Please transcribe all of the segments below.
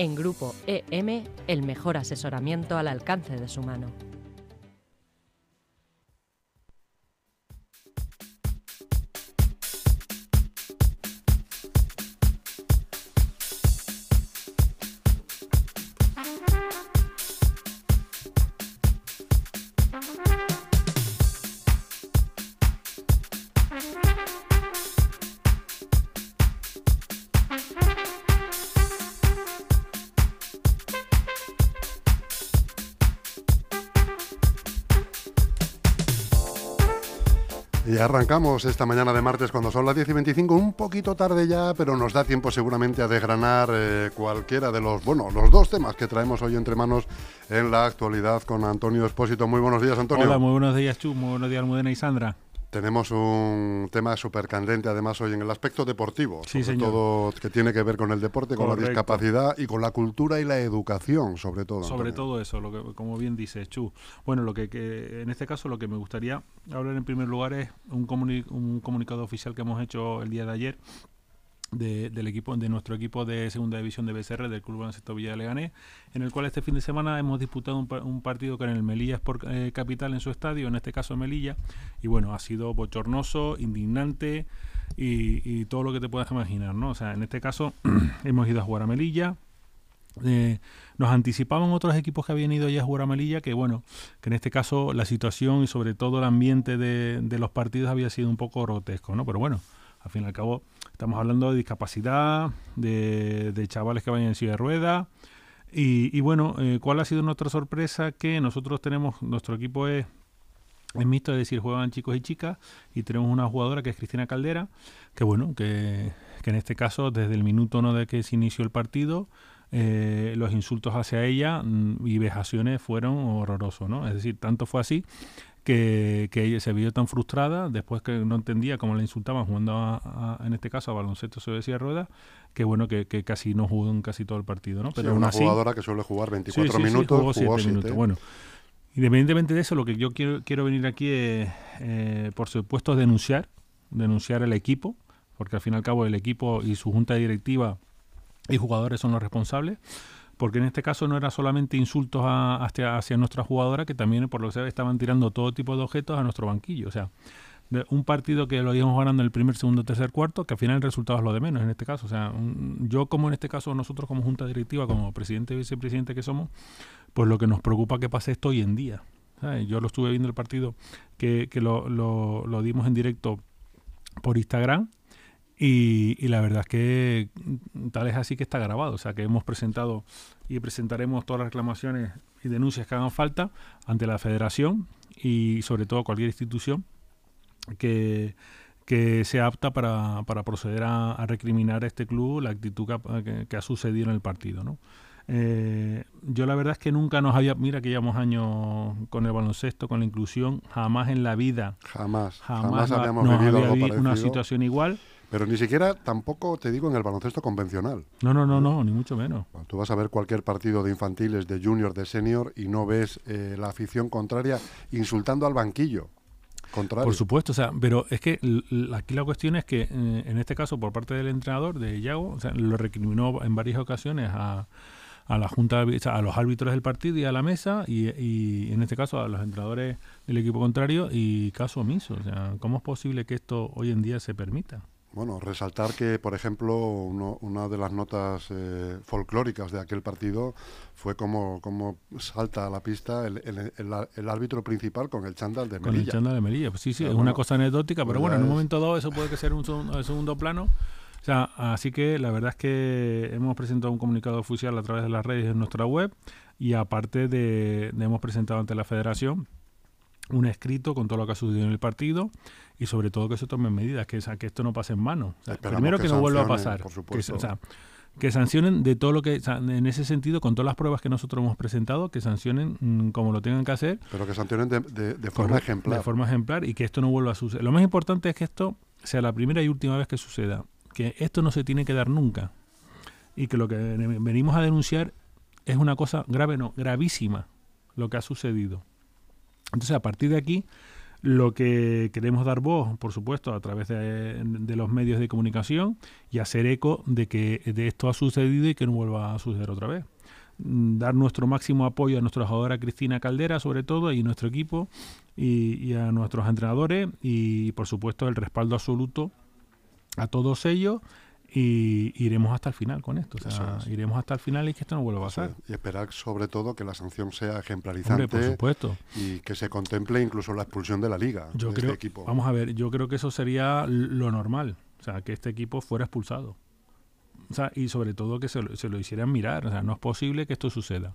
En Grupo EM, el mejor asesoramiento al alcance de su mano. Y arrancamos esta mañana de martes cuando son las 10 y 25, un poquito tarde ya, pero nos da tiempo seguramente a desgranar eh, cualquiera de los, bueno, los dos temas que traemos hoy entre manos en la actualidad con Antonio Espósito. Muy buenos días, Antonio. Hola, muy buenos días, Chu, muy buenos días, Almudena y Sandra. Tenemos un tema súper candente además hoy en el aspecto deportivo, sí, sobre señor. todo que tiene que ver con el deporte, con Correcto. la discapacidad y con la cultura y la educación, sobre todo. Sobre Antonio. todo eso, lo que, como bien dices, Chu. Bueno, lo que, que- en este caso lo que me gustaría hablar en primer lugar es un, comuni- un comunicado oficial que hemos hecho el día de ayer de, del equipo de nuestro equipo de segunda división de BCR del Club Baloncesto Villa Leganés, en el cual este fin de semana hemos disputado un, un partido con el Melilla Sport eh, Capital en su estadio, en este caso Melilla, y bueno, ha sido bochornoso, indignante y, y todo lo que te puedas imaginar, ¿no? O sea, en este caso hemos ido a jugar a Melilla, eh, nos anticipaban otros equipos que habían ido ya a jugar a Melilla que bueno, que en este caso la situación y sobre todo el ambiente de, de los partidos había sido un poco grotesco, ¿no? Pero bueno, al fin y al cabo estamos hablando de discapacidad, de, de chavales que vayan en silla de rueda y, y bueno, eh, ¿cuál ha sido nuestra sorpresa? Que nosotros tenemos, nuestro equipo es, es mixto, es decir, juegan chicos y chicas y tenemos una jugadora que es Cristina Caldera, que bueno, que, que en este caso desde el minuto uno de que se inició el partido eh, los insultos hacia ella mm, y vejaciones fueron horrorosos, ¿no? Es decir, tanto fue así que, que ella se vio tan frustrada después que no entendía cómo la insultaban jugando a- a- en este caso a baloncesto sobre silla de ruedas, que bueno, que, que casi no jugó en casi todo el partido, ¿no? Sí, Pero una así, jugadora que suele jugar 24 Sí, sí, sí, minutos, jugó siete siete. minutos. Bueno, independientemente de eso, lo que yo quiero, quiero venir aquí es, eh, por supuesto, denunciar, denunciar al equipo, porque al fin y al cabo el equipo y su junta directiva y jugadores son los responsables, porque en este caso no era solamente insultos a- hacia, hacia nuestra jugadora, que también, por lo que se ve, estaban tirando todo tipo de objetos a nuestro banquillo. O sea, de un partido que lo íbamos ganando en el primer, segundo, tercer, cuarto, que al final el resultado es lo de menos en este caso. O sea, un- yo como en este caso, nosotros como junta directiva, como presidente y vicepresidente que somos, pues lo que nos preocupa que pase esto hoy en día. Yo lo estuve viendo el partido que, que lo, lo- lo dimos en directo por Instagram y, y la verdad es que tal es así que está grabado. O sea que hemos presentado y presentaremos todas las reclamaciones y denuncias que hagan falta ante la federación y sobre todo cualquier institución que, que sea apta para, para proceder a, a recriminar a este club la actitud que, ha- que- que ha sucedido en el partido. ¿no? Eh, yo la verdad es que nunca nos había, mira que llevamos años con el baloncesto, con la inclusión, jamás en la vida, Jamás, jamás, jamás, habíamos nos vivido había algo una situación igual. Pero ni siquiera tampoco te digo en el baloncesto convencional. No, no, no, no, ni mucho menos. Tú vas a ver cualquier partido de infantiles, de junior, de senior y no ves eh, la afición contraria insultando al banquillo. Contrario. Por supuesto, o sea, pero es que aquí la cuestión es que eh, en este caso por parte del entrenador de Yago, o sea, lo recriminó en varias ocasiones a, a la junta, de- o sea, a los árbitros del partido y a la mesa y, y en este caso a los entrenadores del equipo contrario y caso omiso, o sea, ¿cómo es posible que esto hoy en día se permita? Bueno, resaltar que, por ejemplo, uno- una de las notas eh, folclóricas de aquel partido fue como, como salta a la pista el, el- el- el árbitro principal con el chándal de Con el Melilla. chándal de Melilla. Pues sí, sí, Pero es bueno, una cosa anecdótica, pero pues bueno, en un es- momento dado eso puede que ser un segundo, plano. O sea, así que la verdad es que hemos presentado un comunicado oficial a través de las redes en nuestra web y aparte de, de hemos presentado ante la federación un escrito con todo lo que ha sucedido en el partido y sobre todo que se tomen medidas, que, que esto no pase en mano. O sea, Esperamos primero que que, no vuelva a pasar. por que, supuesto. o sea, que sancionen de todo lo que, en ese sentido, con todas las pruebas que nosotros hemos presentado, que sancionen mm, como lo tengan que hacer Pero que sancionen de, de- de forma ejemplar. De forma ejemplar y que esto no vuelva a suceder. Lo más importante es que esto sea la primera y última vez que suceda. Que esto no se tiene que dar nunca. Y que lo que ven- venimos a denunciar es una cosa grave, no, gravísima, lo que ha sucedido. Entonces, a partir de aquí, lo que queremos dar voz, por supuesto, a través de, los medios de comunicación y hacer eco de que de esto ha sucedido y que no vuelva a suceder otra vez. Mm, dar nuestro máximo apoyo a nuestra jugadora Cristina Caldera, sobre todo, y nuestro equipo, y, a nuestros entrenadores, y por supuesto el respaldo absoluto a todos ellos y iremos hasta el final con esto. O sea, iremos hasta el final y que esto no vuelva a pasar. Y esperar sobre todo que la sanción sea ejemplarizante por supuesto. y que se contemple incluso la expulsión de la liga. Yo este creo, equipo. Vamos a ver, yo creo que eso sería lo normal. O sea, que este equipo fuera expulsado. O sea, y sobre todo que se lo, se lo hicieran mirar. O sea, no es posible que esto suceda.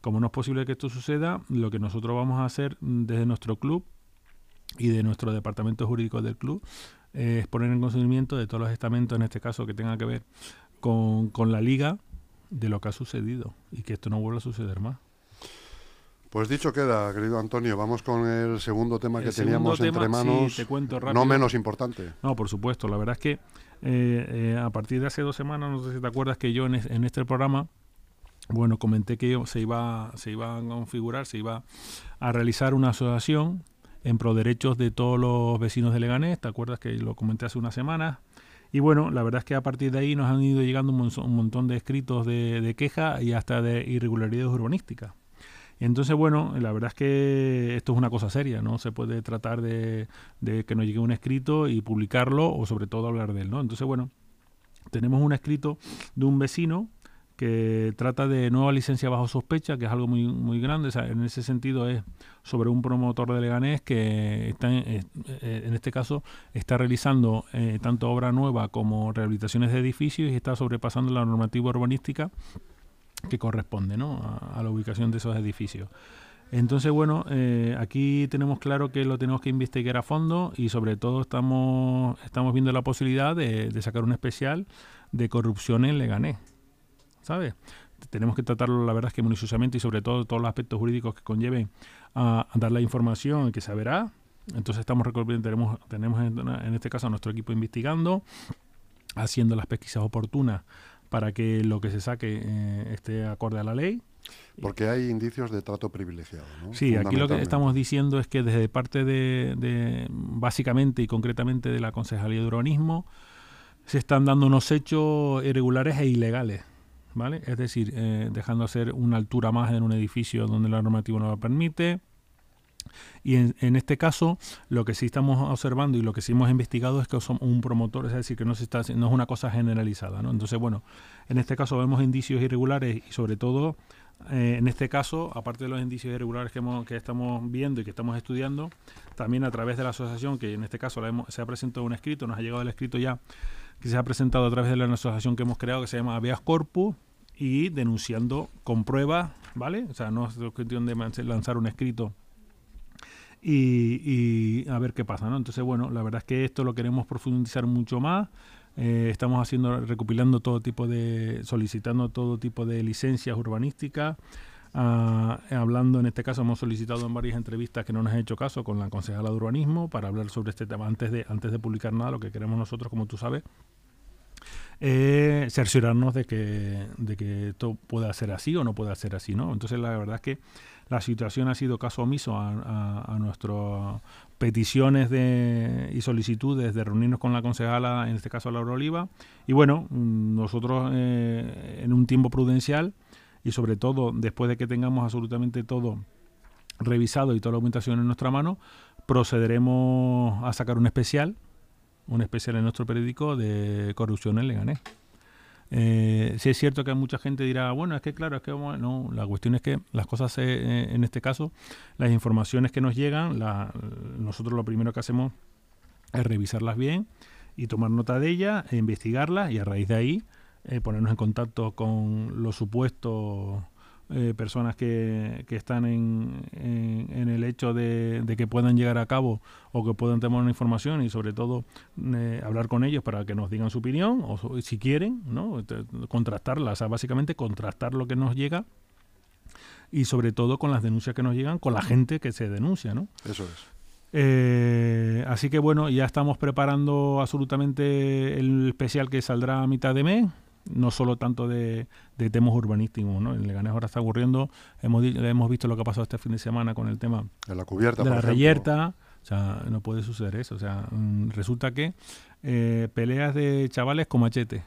Como no es posible que esto suceda, lo que nosotros vamos a hacer desde nuestro club y de nuestro departamento jurídico del club es poner en conocimiento de todos los estamentos, en este caso, que tengan que ver con, la liga, de lo que ha sucedido y que esto no vuelva a suceder más. Pues dicho queda, querido Antonio, vamos con el segundo tema que teníamos entre manos, te cuento no menos importante. No, por supuesto, la verdad es que eh, eh, a partir de hace dos semanas, no sé si te acuerdas que yo en, en este programa, bueno, comenté que se iba, se iba a configurar, se iba a realizar una asociación en pro derechos de todos los vecinos de Leganés, ¿te acuerdas que lo comenté hace unas semanas? Y bueno, la verdad es que a partir de ahí nos han ido llegando un, montón de escritos de, de queja y hasta de irregularidades urbanísticas. Entonces, bueno, la verdad es que esto es una cosa seria, ¿no? Se puede tratar de, de, que nos llegue un escrito y publicarlo o sobre todo hablar de él, ¿no? Entonces, bueno, tenemos un escrito de un vecino que trata de nueva licencia bajo sospecha, que es algo muy, muy grande. en ese sentido es sobre un promotor de Leganés que está en, eh, eh, este caso está realizando eh, tanto obra nueva como rehabilitaciones de edificios y está sobrepasando la normativa urbanística que corresponde ¿no? a, la ubicación de esos edificios. Entonces, bueno, aquí tenemos claro que lo tenemos que investigar a fondo y sobre todo estamos, estamos viendo la posibilidad de sacar un especial de corrupción en Leganés. ¿Sabes? Tenemos que tratarlo, la verdad es que minuciosamente y sobre todo todos los aspectos jurídicos que conlleven a, dar la información que se verá. Entonces estamos tenemos, tenemos en, este caso a nuestro equipo investigando, haciendo las pesquisas oportunas para que lo que se saque eh, esté acorde a la ley. Porque hay indicios de trato privilegiado. ¿no? Sí, aquí lo que estamos diciendo es que desde parte de, de, básicamente y concretamente de la Concejalía de Urbanismo, se están dando unos hechos irregulares e ilegales ¿vale? Es decir, eh, dejando hacer una altura más en un edificio donde la normativa no lo permite. Y en, este caso, lo que sí estamos observando y lo que sí hemos investigado es que son un promotor, es decir, que no, se está, no es una cosa generalizada. ¿no? Entonces, bueno, en este caso vemos indicios irregulares y sobre todo, eh, en este caso, aparte de los indicios irregulares que, que estamos viendo y que estamos estudiando, también a través de la asociación, que en este caso se ha presentado un escrito, nos ha llegado el escrito ya que se ha presentado a través de la asociación que hemos creado que se llama Aveas Corpus y denunciando con pruebas, ¿vale? O sea, no es cuestión de lanzar un escrito y, a ver qué pasa, ¿no? Entonces, bueno, la verdad es que esto lo queremos profundizar mucho más. Eh, estamos haciendo, recopilando todo tipo de, solicitando todo tipo de licencias urbanísticas. Ah, hablando en este caso hemos solicitado en varias entrevistas que no nos ha hecho caso con la concejala de urbanismo para hablar sobre este tema antes de antes de publicar nada lo que queremos nosotros como tú sabes eh, cerciorarnos de que, de que esto pueda ser así o no pueda ser así, ¿no? Entonces la verdad es que la situación ha sido caso omiso a, nuestras peticiones de, y solicitudes de reunirnos con la concejala, en este caso Laura Oliva, y bueno, nosotros eh, en un tiempo prudencial y sobre todo después de que tengamos absolutamente todo revisado y toda la documentación en nuestra mano, procederemos a sacar un especial un especial en nuestro periódico de corrupción en Leganés. Eh, sí es cierto que mucha gente dirá, bueno, es que claro, es que no, la cuestión es que las cosas, eh, en este caso, las informaciones que nos llegan, nosotros lo primero que hacemos es revisarlas bien y tomar nota de ellas, e investigarlas y a raíz de ahí eh, ponernos en contacto con los supuestos eh, personas que, que están en, hecho de, que puedan llegar a cabo o que puedan tener una información y sobre todo eh, hablar con ellos para que nos digan su opinión o si quieren, ¿no? contrastarla, o sea, básicamente contrastar lo que nos llega y sobre todo con las denuncias que nos llegan, con la gente que se denuncia, ¿no? Eso es. Eh, así que bueno, ya estamos preparando absolutamente el especial que saldrá a mitad de mes no solo tanto de, temas urbanísticos, ¿no? En Leganés ahora está ocurriendo, hemos, hemos visto lo que ha pasado este fin de semana con el tema de la cubierta, de la reyerta, O sea, no puede suceder eso. O sea, mm, resulta que eh, peleas de chavales con machete.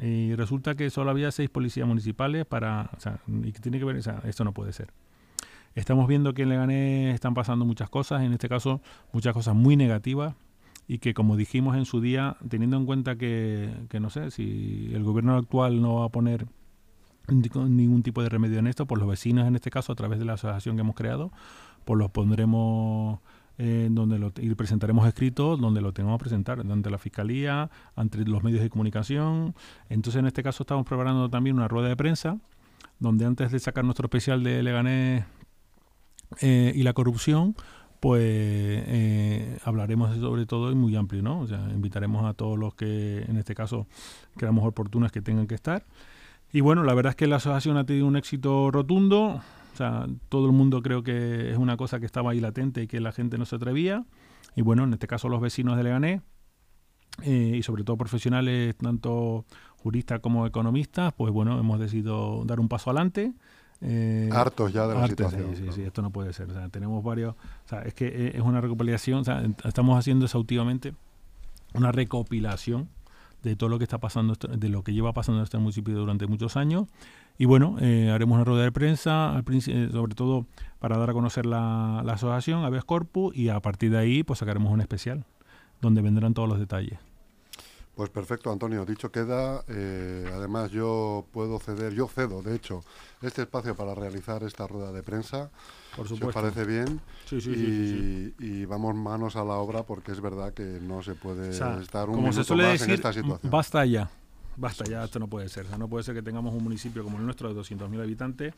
Y resulta que solo había seis policías municipales para... O sea, y que tiene que ver... O sea, esto no puede ser. Estamos viendo que en Leganés están pasando muchas cosas, en este caso muchas cosas muy negativas y que como dijimos en su día, teniendo en cuenta que, que no sé, si el gobierno actual no va a poner ningún tipo de remedio en esto, por los vecinos en este caso, a través de la asociación que hemos creado, pues los pondremos eh, donde lo, y presentaremos escritos donde lo tengamos que presentar, ante la Fiscalía, ante los medios de comunicación. Entonces, en este caso, estamos preparando también una rueda de prensa, donde antes de sacar nuestro especial de Leganés eh, y la corrupción, pues eh, hablaremos sobre todo y muy amplio, ¿no? O sea, invitaremos a todos los que, en este caso, creamos oportunas que tengan que estar. Y bueno, la verdad es que la asociación ha tenido un éxito rotundo. O sea, todo el mundo creo que es una cosa que estaba ahí latente y que la gente no se atrevía. Y bueno, en este caso los vecinos de Leganés eh, y sobre todo profesionales, tanto juristas como economistas, pues bueno, hemos decidido dar un paso adelante. Eh, hartos ya de la situación. Sí, sí, sí, esto no puede ser. O sea, tenemos varios. O sea, es que eh, es una recopilación. O sea, estamos haciendo exhaustivamente una recopilación de todo lo que está pasando, de lo que lleva pasando en este municipio durante muchos años. Y bueno, eh, haremos una rueda de prensa, eh, sobre todo para dar a conocer la, la asociación, Aves Corpus, y a partir de ahí pues sacaremos un especial, donde vendrán todos los detalles. Pues perfecto, Antonio. Dicho queda, eh, además yo puedo ceder, yo cedo, de hecho, este espacio para realizar esta rueda de prensa. Por supuesto. Si parece bien. Sí, sí, y, y, vamos manos a la obra porque es verdad que no se puede estar un minuto más en esta situación. Basta ya. Basta ya, esto no puede ser. O sea, no puede ser que tengamos un municipio como el nuestro de 200.000 habitantes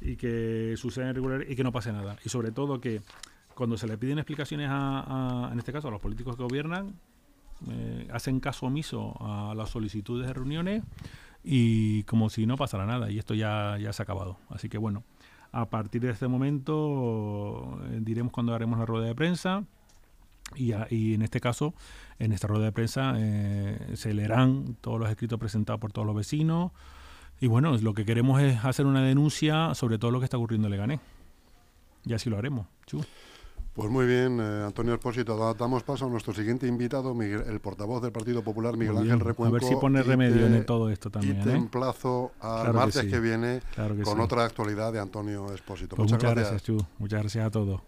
y que suceda irregular y que no pase nada. Y sobre todo que cuando se le piden explicaciones a, a en este caso, a los políticos que gobiernan, eh, hacen caso omiso a las solicitudes de reuniones y como si no pasara nada y esto ya, ya se ha acabado. Así que bueno, a partir de este momento eh, diremos cuando haremos la rueda de prensa y, en este caso, en esta rueda de prensa eh, se leerán todos los escritos presentados por todos los vecinos y bueno, lo que queremos es hacer una denuncia sobre todo lo que está ocurriendo en Leganés. Y así lo haremos. Pues muy bien, eh, Antonio Espósito, damos paso a nuestro siguiente invitado, el portavoz del Partido Popular, Miguel Ángel Recuenco. A ver si pone remedio en todo esto también. Y te ¿eh? emplazo al martes que, viene con otra actualidad de Antonio Espósito. Pues muchas, gracias, Chu. Muchas gracias a todos.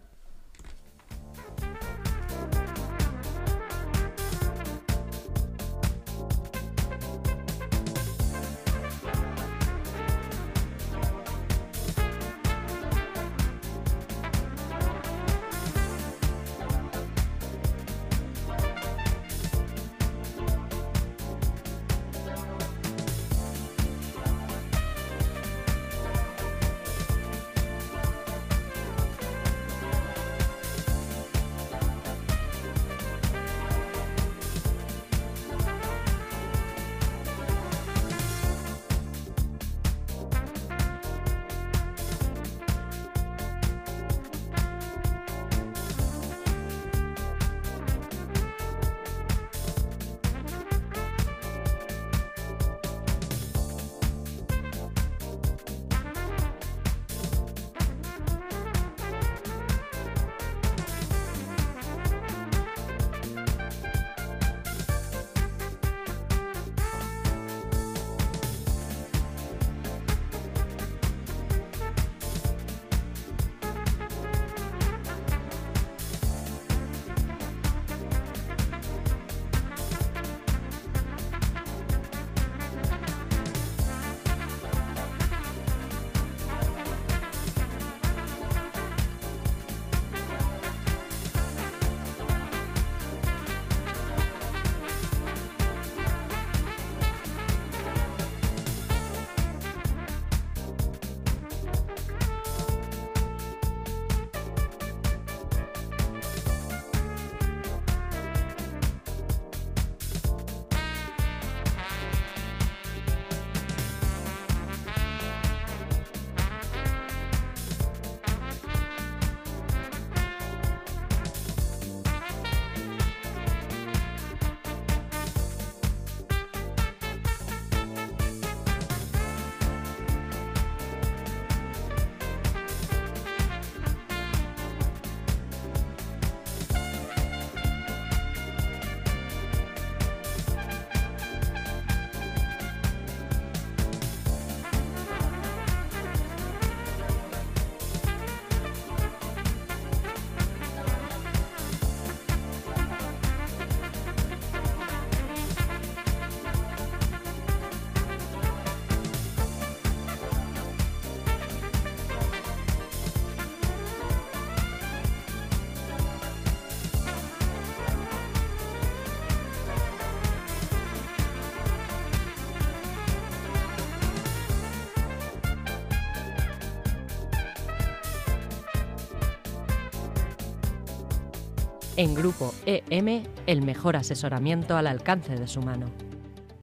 En Grupo EM, el mejor asesoramiento al alcance de su mano.